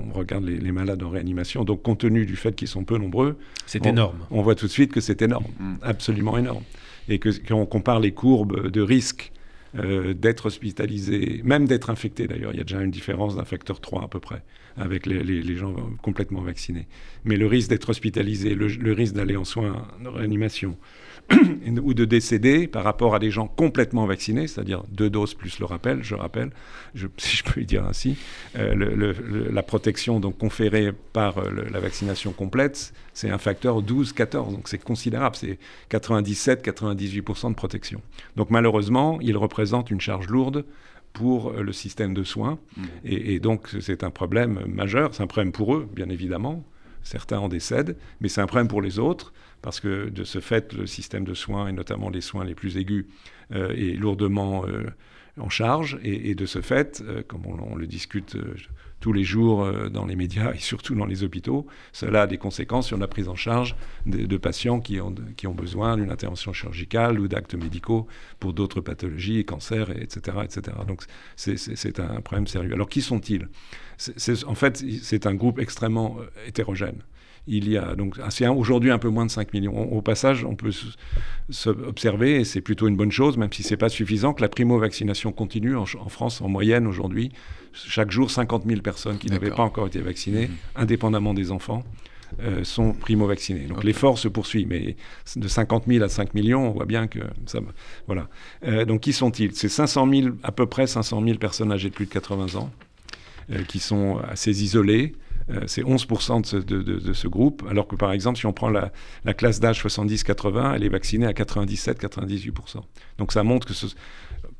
on regarde les, les, malades en réanimation. Donc, compte tenu du fait qu'ils sont peu nombreux, c'est énorme. On voit tout de suite que c'est énorme, mm. absolument énorme. Et que quand on compare les courbes de risque euh, d'être hospitalisé, même d'être infecté d'ailleurs. Il y a déjà une différence d'un facteur 3 à peu près avec les, les, les gens complètement vaccinés. Mais le risque d'être hospitalisé, le, le risque d'aller en soins de réanimation ou de décéder par rapport à des gens complètement vaccinés, c'est-à-dire deux doses plus le rappel, je rappelle, je, si je peux le dire ainsi, euh, le, la protection donc conférée par euh, la vaccination complète, c'est un facteur 12-14, donc c'est considérable, c'est 97-98% de protection. Donc malheureusement, il représente une charge lourde pour euh, le système de soins. Mmh. Et, et, donc, c'est un problème majeur. C'est un problème pour eux, bien évidemment. Certains en décèdent, mais c'est un problème pour les autres, parce que de ce fait, le système de soins, et notamment les soins les plus aigus, euh, est lourdement euh, en charge. Et, de ce fait, euh, comme on, le discute tous les jours dans les médias et surtout dans les hôpitaux. Cela a des conséquences sur la prise en charge de, patients qui ont, qui ont besoin d'une intervention chirurgicale ou d'actes médicaux pour d'autres pathologies, cancers, etc. etc. Donc c'est un problème sérieux. Alors qui sont-ils? En fait, c'est un groupe extrêmement hétérogène il y a donc c'est aujourd'hui un peu moins de 5 millions. Au passage, on peut observer, et c'est plutôt une bonne chose, même si ce n'est pas suffisant, que la primo-vaccination continue en, en, France en moyenne aujourd'hui. Chaque jour, 50 000 personnes qui n'avaient pas encore été vaccinées, mmh. indépendamment des enfants, euh, sont primo-vaccinés. Donc okay. l'effort se poursuit, mais de 50 000 à 5 millions, on voit bien que ça... Voilà. Euh, donc qui sont-ils? C'est 500 000, à peu près 500 000 personnes âgées de plus de 80 ans, euh, qui sont assez isolées, c'est 11% de ce, de, de, de ce, groupe, alors que par exemple, si on prend la, la classe d'âge 70-80, elle est vaccinée à 97-98%. Donc ça montre que, ce,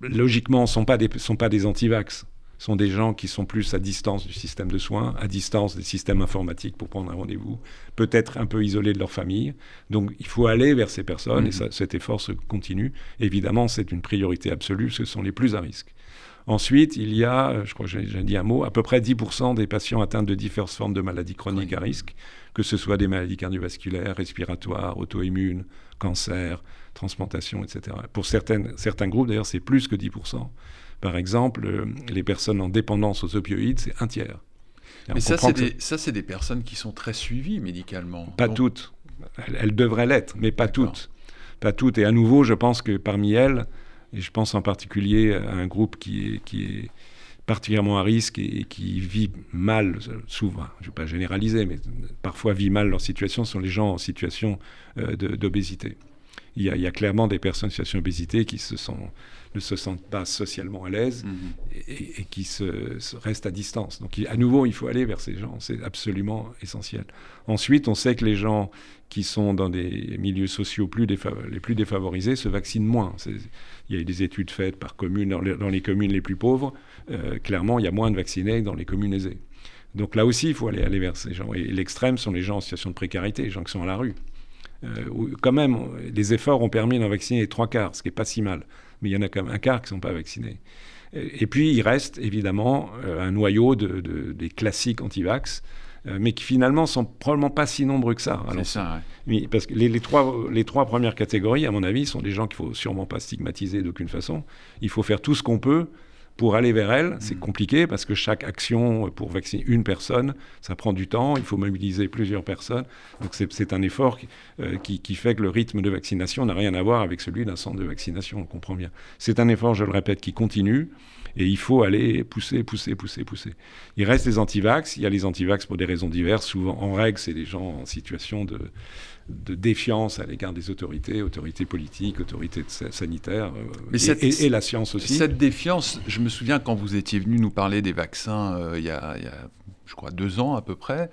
logiquement, ce ne sont pas des, sont pas des antivax sont des gens qui sont plus à distance du système de soins, à distance des systèmes informatiques pour prendre un rendez-vous, peut-être un peu isolés de leur famille. Donc il faut aller vers ces personnes mmh. et ça, cet effort se continue. Évidemment, c'est une priorité absolue, ce sont les plus à risque. Ensuite, il y a, euh, je crois que j'ai dit un mot, à peu près 10% des patients atteints de diverses formes de maladies chroniques à risque, que ce soit des maladies cardiovasculaires, respiratoires, auto-immunes, cancer, transplantation, etc. Pour certaines, certains groupes, d'ailleurs, c'est plus que 10%. Par exemple, euh, les personnes en dépendance aux opioïdes, c'est un tiers. Et Mais ça, c'est des, ça, des personnes qui sont très suivies médicalement. Pas Donc... toutes. Elles, elles devraient l'être, mais pas toutes. Pas toutes. Et à nouveau, je pense que parmi elles, et je pense en particulier à un groupe qui est, particulièrement à risque et, et qui vit mal, souvent, je ne vais pas généraliser, mais parfois vit mal leur situation, sont les gens en situation euh, d'obésité. Il, il, y a clairement des personnes en situation d'obésité qui se sont, ne se sentent pas socialement à l'aise -hmm. et, et, qui se, se, restent à distance. Donc à nouveau, il faut aller vers ces gens, c'est absolument essentiel. Ensuite, on sait que les gens qui sont dans des milieux sociaux plus les plus défavorisés se vaccinent moins. Il y a eu des études faites par communes, dans les, dans les communes les plus pauvres, euh, clairement, il y a moins de vaccinés que dans les communes aisées. Donc là aussi, il faut aller, aller vers ces gens. Et l'extrême sont les gens en situation de précarité, les gens qui sont à la rue. Euh, où, quand même, les efforts ont permis d'en vacciner les trois quarts, ce qui n'est pas si mal. Mais il y en a quand même un quart qui ne sont pas vaccinés. Et puis, il reste évidemment euh, un noyau de, de, des classiques anti-vax, euh, mais qui finalement sont probablement pas si nombreux que ça. C'est ça, ouais. Mais parce que les, les, trois, les trois premières catégories, à mon avis, sont des gens qu'il faut sûrement pas stigmatiser d'aucune façon. Il faut faire tout ce qu'on peut pour aller vers elle, c'est mmh. compliqué parce que chaque action pour vacciner une personne, ça prend du temps, il faut mobiliser plusieurs personnes. Donc c'est un effort qui, euh, qui, qui, fait que le rythme de vaccination n'a rien à voir avec celui d'un centre de vaccination, on comprend bien. C'est un effort, je le répète, qui continue. Et il faut aller pousser, pousser, pousser, pousser. Il reste les antivax. Il y a les antivax pour des raisons diverses. Souvent, en règle, c'est des gens en situation de, de défiance à l'égard des autorités, autorités politiques, autorités sanitaires, euh, Mais et, cette, et, et, la science aussi. Cette défiance, je me souviens quand vous étiez venu nous parler des vaccins euh, il, y a, il, y a, je crois, deux ans à peu près,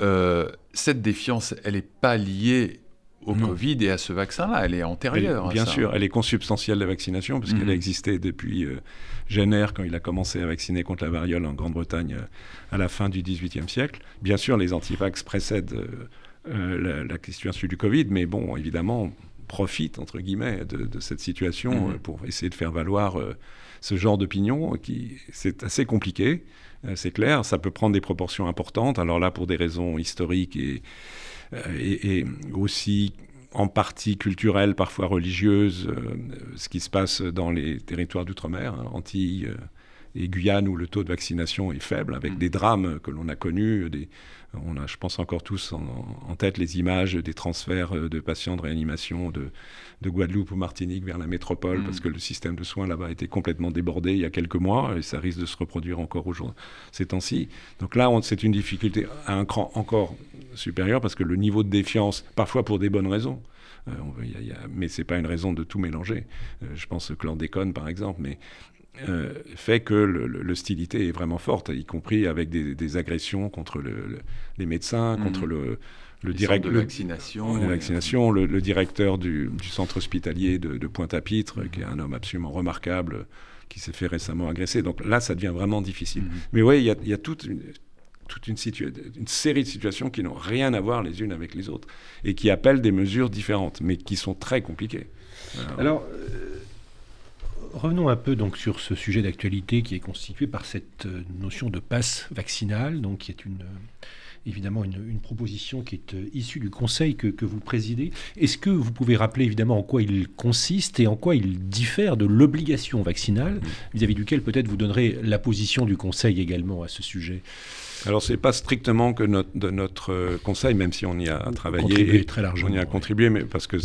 euh, cette défiance, elle n'est pas liée au Covid et à ce vaccin-là. Elle est antérieure. bien à ça. sûr, elle est consubstantielle de la vaccination, parce qu'elle a mhm. existé depuis euh, Jenner, quand il a commencé à vacciner contre la variole en Grande-Bretagne euh, à la fin du XVIIIe siècle. Bien sûr, les antivax précèdent euh, la, question du Covid, mais bon, évidemment, on profite, entre guillemets, de, cette situation mhm. pour essayer de faire valoir ce genre d'opinion qui c'est assez compliqué, c'est clair, ça peut prendre des proportions importantes. Alors là, pour des raisons historiques et euh, et, aussi en partie culturelle, parfois religieuse, euh, ce qui se passe dans les territoires d'outre-mer, hein, Antilles euh, et Guyane, où le taux de vaccination est faible, avec mm. des drames que l'on a connus, des, on a, je pense encore tous en, tête les images des transferts de patients de réanimation de, Guadeloupe ou Martinique vers la métropole, mm. parce que le système de soins là-bas était complètement débordé il y a quelques mois, et ça risque de se reproduire encore aujourd'hui, ces temps-ci. Donc là, c'est une difficulté à un cran encore supérieur, parce que le niveau de défiance, parfois pour des bonnes raisons, euh, mais ce n'est pas une raison de tout mélanger. Euh, je pense au chlordécone, par exemple, mais euh, fait que l'hostilité est vraiment forte, y compris avec des, agressions contre les médecins, mmh. contre le, le directeur de vaccination, vaccination le, directeur du, centre hospitalier de, Pointe-à-Pitre, qui est un homme absolument remarquable, qui s'est fait récemment agresser. Donc là, ça devient vraiment difficile. Mmh. Mais oui, il y a, toute une toute une, une, série de situations qui n'ont rien à voir les unes avec les autres et qui appellent des mesures différentes, mais qui sont très compliquées. Alors, revenons un peu donc sur ce sujet d'actualité qui est constitué par cette euh, notion de passe vaccinal, donc qui est une euh, évidemment une, proposition qui est euh, issue du conseil que, que vous présidez. Est-ce que vous pouvez rappeler évidemment en quoi il consiste et en quoi il diffère de l'obligation vaccinale, vis-à-vis duquel peut-être vous donnerez la position du conseil également à ce sujet? Alors, ce n'est pas strictement que notre, de notre euh, conseil, même si on y a travaillé. Et très largement. On y a contribué, mais parce que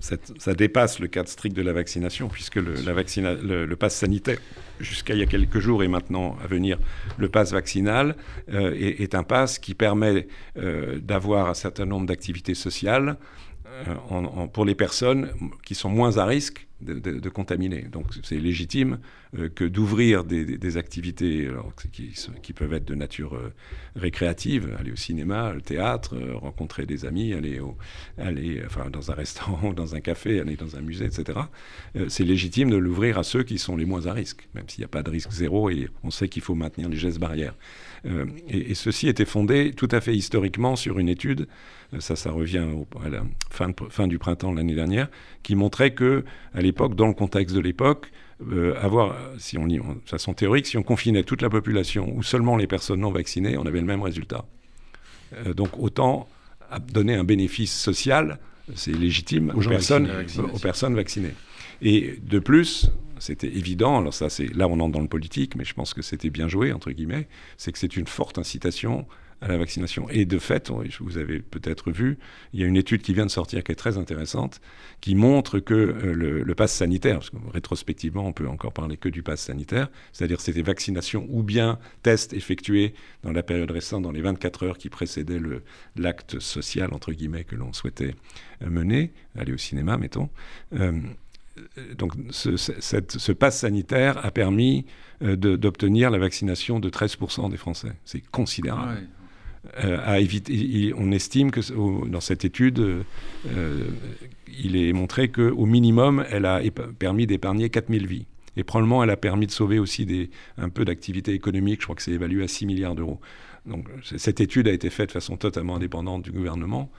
ça dépasse le cadre strict de la vaccination, puisque le, la vaccina, le, pass sanitaire, jusqu'à il y a quelques jours et maintenant à venir, le pass vaccinal, euh, est, un pass qui permet euh, d'avoir un certain nombre d'activités sociales pour les personnes qui sont moins à risque de, contaminer. Donc c'est légitime euh, que d'ouvrir des, activités qui, peuvent être de nature euh, récréative, aller au cinéma, au théâtre, euh, rencontrer des amis, aller, dans un restaurant, dans un café, aller dans un musée, etc. c'est légitime de l'ouvrir à ceux qui sont les moins à risque, même s'il n'y a pas de risque zéro et on sait qu'il faut maintenir les gestes barrières. Et, ceci était fondé tout à fait historiquement sur une étude, ça, ça revient à la fin, fin du printemps l'année dernière, qui montrait que à l'époque, dans le contexte de l'époque, euh, avoir, si on lit de façon théorique, si on confinait toute la population ou seulement les personnes non vaccinées, on avait le même résultat. Euh, donc autant donner un bénéfice social, c'est légitime aux, personnes, aux personnes vaccinées. Et de plus, c'était évident, alors ça c'est là on entre dans le politique, mais je pense que c'était bien joué, entre guillemets, c'est que c'est une forte incitation à la vaccination. Et de fait, vous avez peut-être vu, il y a une étude qui vient de sortir qui est très intéressante, qui montre que euh, le, le pass sanitaire, parce que rétrospectivement, on peut encore parler que du pass sanitaire, c'est-à-dire c'était vaccination ou bien test effectué dans la période récente, dans les 24 heures qui précédaient l'acte social, entre guillemets, que l'on souhaitait euh, mener, aller au cinéma, mettons. Euh, donc ce, cette, ce pass sanitaire a permis d'obtenir la vaccination de 13% des Français. C'est considérable. Euh, à éviter, on estime que dans cette étude, euh, il est montré qu'au minimum, elle a permis d'épargner 4000 vies. Et probablement, elle a permis de sauver aussi des, un peu d'activité économique. Je crois que c'est évalué à 6 milliards d'euros. Donc, cette étude a été faite de façon totalement indépendante du gouvernement.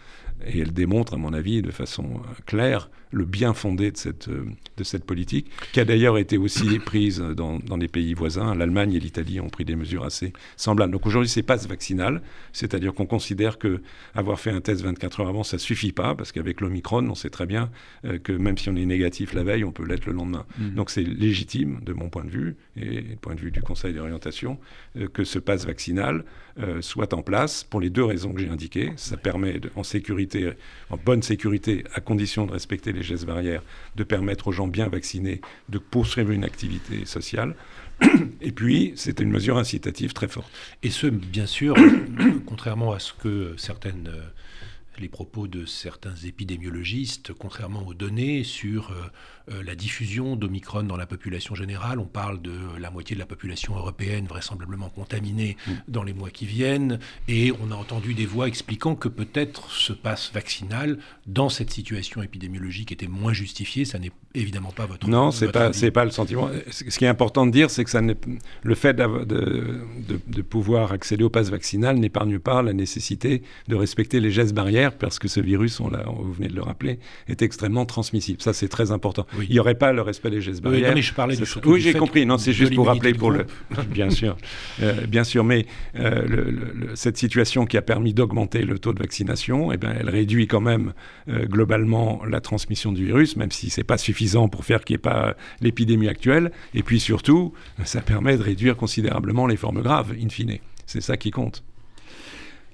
Et elle démontre, à mon avis, de façon euh, claire, le bien fondé de cette, euh, de cette politique, qui a d'ailleurs été aussi prise dans, dans les pays voisins. L'Allemagne et l'Italie ont pris des mesures assez semblables. Donc aujourd'hui, c'est passe vaccinal, c'est-à-dire qu'on considère que avoir fait un test 24 heures avant, ça suffit pas, parce qu'avec l'Omicron, on sait très bien euh, que même si on est négatif la veille, on peut l'être le lendemain. Mmh. Donc c'est légitime, de mon point de vue, et du point de vue du Conseil d'orientation, que ce passe vaccinal soit en place pour les deux raisons que j'ai indiquées. Ça permet de, en sécurité en bonne sécurité, à condition de respecter les gestes barrières, de permettre aux gens bien vaccinés de poursuivre une activité sociale. Et puis, c'était une mesure incitative très forte. Et ce, bien sûr, contrairement à ce que certaines euh, les propos de certains épidémiologistes, contrairement aux données sur euh, la diffusion d'Omicron dans la population générale. On parle de la moitié de la population européenne vraisemblablement contaminée mm. dans les mois qui viennent. Et on a entendu des voix expliquant que peut-être ce passe vaccinal, dans cette situation épidémiologique, était moins justifié. Ça n'est évidemment pas votre Non, ce n'est pas, pas le sentiment. Ce qui est important de dire, c'est que ça le fait de, de, de, pouvoir accéder au passe vaccinal n'épargne pas la nécessité de respecter les gestes barrières, parce que ce virus, on, vous venez de le rappeler, est extrêmement transmissible. Ça, c'est très important. Il n'y aurait pas le respect des gestes barrières. Oui, mais je parlais du Oui, j'ai compris. Non, c'est juste pour rappeler pour le. bien sûr, euh, bien sûr. Mais euh, le, cette situation qui a permis d'augmenter le taux de vaccination, eh bien, elle réduit quand même euh, globalement la transmission du virus, même si c'est pas suffisant pour faire qu'il n'y ait pas l'épidémie actuelle. Et puis surtout, ça permet de réduire considérablement les formes graves, in fine. C'est ça qui compte.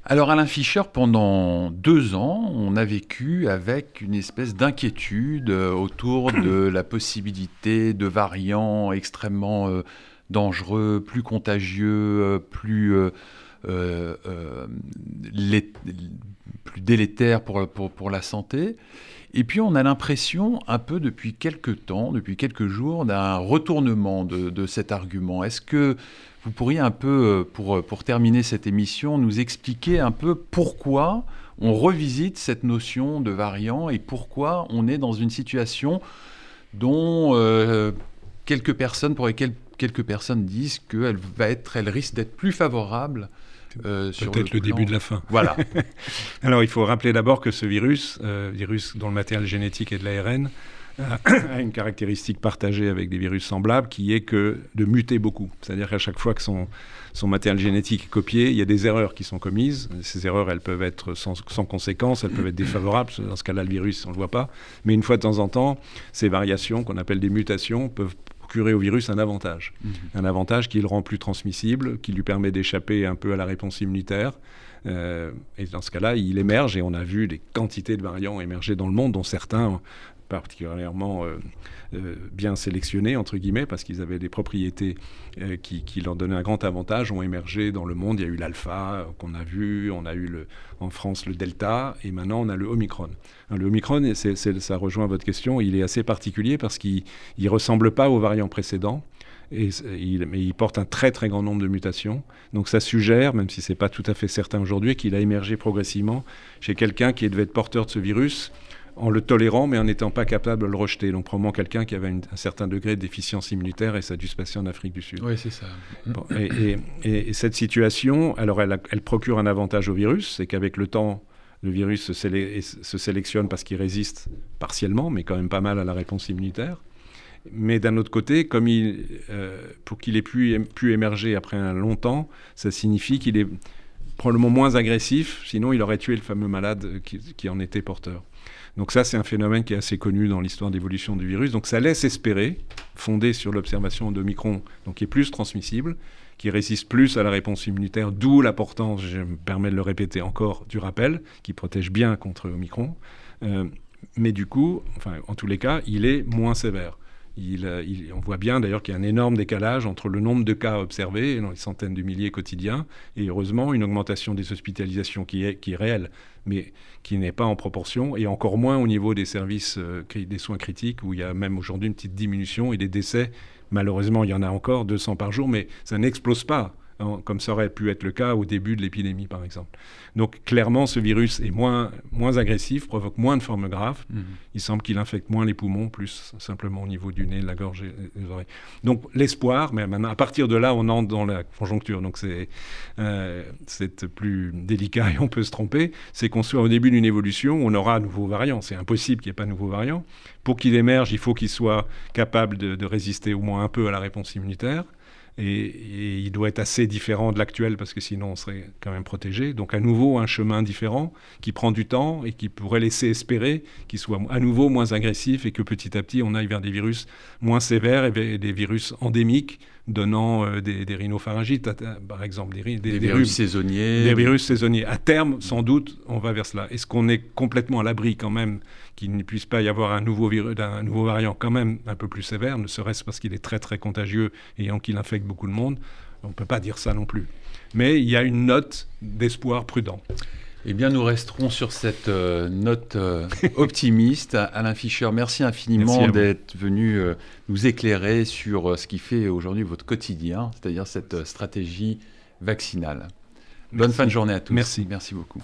Alors Alain Fischer, pendant deux ans, on a vécu avec une espèce d'inquiétude euh, autour de la possibilité de variants extrêmement euh, dangereux, plus contagieux, euh, plus, plus délétères pour, pour, la santé. Et puis on a l'impression, un peu depuis quelques temps, depuis quelques jours, d'un retournement de, de cet argument. Est-ce que vous pourriez un peu, euh, pour, euh, pour terminer cette émission, nous expliquer un peu pourquoi on revisite cette notion de variant et pourquoi on est dans une situation dont euh, quelques personnes, pour lesquelles quelques personnes disent qu'elle va être, elle risque d'être plus favorable euh, Peut-être le, début de la fin. Voilà. Alors il faut rappeler d'abord que ce virus, virus dont le matériel génétique est de l'ARN, a une caractéristique partagée avec des virus semblables qui est que de muter beaucoup. C'est-à-dire qu'à chaque fois que son, son matériel génétique est copié, il y a des erreurs qui sont commises. Ces erreurs, elles peuvent être sans, sans conséquence, elles peuvent être défavorables. Dans ce cas-là, le virus, on ne le voit pas. Mais une fois de temps en temps, ces variations, qu'on appelle des mutations, peuvent procurer au virus un avantage. Mmh. Un avantage qui le rend plus transmissible, qui lui permet d'échapper un peu à la réponse immunitaire. Euh, et dans ce cas-là, il émerge et on a vu des quantités de variants émerger dans le monde, dont certains particulièrement euh, euh, bien sélectionnés, entre guillemets, parce qu'ils avaient des propriétés euh, qui, leur donnaient un grand avantage, ont émergé dans le monde. Il y a eu l'alpha qu'on a vu, on a eu le, en France le delta, et maintenant on a le omicron. le omicron, ça rejoint votre question, il est assez particulier parce qu'il ne ressemble pas aux variants précédents. Mais il porte un très très grand nombre de mutations. Donc ça suggère, même si ce n'est pas tout à fait certain aujourd'hui, qu'il a émergé progressivement chez quelqu'un qui devait être porteur de ce virus en le tolérant, mais en n'étant pas capable de le rejeter. Donc, probablement quelqu'un qui avait un certain degré de déficience immunitaire, et ça a dû se passer en Afrique du Sud. Oui, c'est ça. et, cette situation, alors, elle, procure un avantage au virus, c'est qu'avec le temps, le virus se, sélectionne parce qu'il résiste partiellement, mais quand même pas mal à la réponse immunitaire. Mais d'un autre côté, comme il, euh, pour qu'il ait pu, pu émerger après un long temps, ça signifie qu'il est probablement moins agressif, sinon il aurait tué le fameux malade qui en était porteur. Donc ça, c'est un phénomène qui est assez connu dans l'histoire d'évolution du virus. Donc ça laisse espérer, fondé sur l'observation d'Omicron, donc qui est plus transmissible, qui résiste plus à la réponse immunitaire, d'où l'importance, je me permets de le répéter encore, du rappel, qui protège bien contre Omicron. Euh, mais du coup, en tous les cas, il est moins sévère. Euh, on voit bien d'ailleurs qu'il y a un énorme décalage entre le nombre de cas observés, dans les centaines de milliers quotidiens, et heureusement une augmentation des hospitalisations qui est, qui réelle, mais qui n'est pas en proportion, et encore moins au niveau des services euh, des soins critiques, où il y a même aujourd'hui une petite diminution, et des décès, malheureusement il y en a encore, 200 par jour, mais ça n'explose pas. Comme ça aurait pu être le cas au début de l'épidémie, par exemple. Donc clairement, ce virus est moins, moins agressif, provoque moins de formes graves. Mhm. Il semble qu'il infecte moins les poumons, plus simplement au niveau du nez, de la gorge et des oreilles. Donc l'espoir, mais maintenant, à partir de là, on entre dans la conjoncture, donc c'est euh, plus délicat et on peut se tromper, c'est qu'on soit au début d'une évolution, on aura un nouveau variant. C'est impossible qu'il n'y ait pas de nouveau variant. Pour qu'il émerge, il faut qu'il soit capable de résister au moins un peu à la réponse immunitaire et, il doit être assez différent de l'actuel parce que sinon on serait quand même protégé. Donc à nouveau un chemin différent qui prend du temps et qui pourrait laisser espérer qu'il soit à nouveau moins agressif et que petit à petit on aille vers des virus moins sévères et des virus endémiques donnant euh, des, rhinopharyngites, par exemple, des, des, virus saisonniers. Des virus saisonniers. À terme, sans doute, on va vers cela. Est-ce qu'on est complètement à l'abri quand même qu'il ne puisse pas y avoir un nouveau, virus, un nouveau variant quand même un peu plus sévère, ne serait-ce parce qu'il est très très contagieux et qu'il infecte beaucoup de monde? On ne peut pas dire ça non plus. Mais il y a une note d'espoir prudent. Eh bien, nous resterons sur cette euh, note euh, optimiste. Alain Fischer, merci infiniment d'être venu euh, nous éclairer sur ce qui fait aujourd'hui votre quotidien, c'est-à-dire cette stratégie vaccinale. Bonne fin de journée à tous. Merci. Merci beaucoup.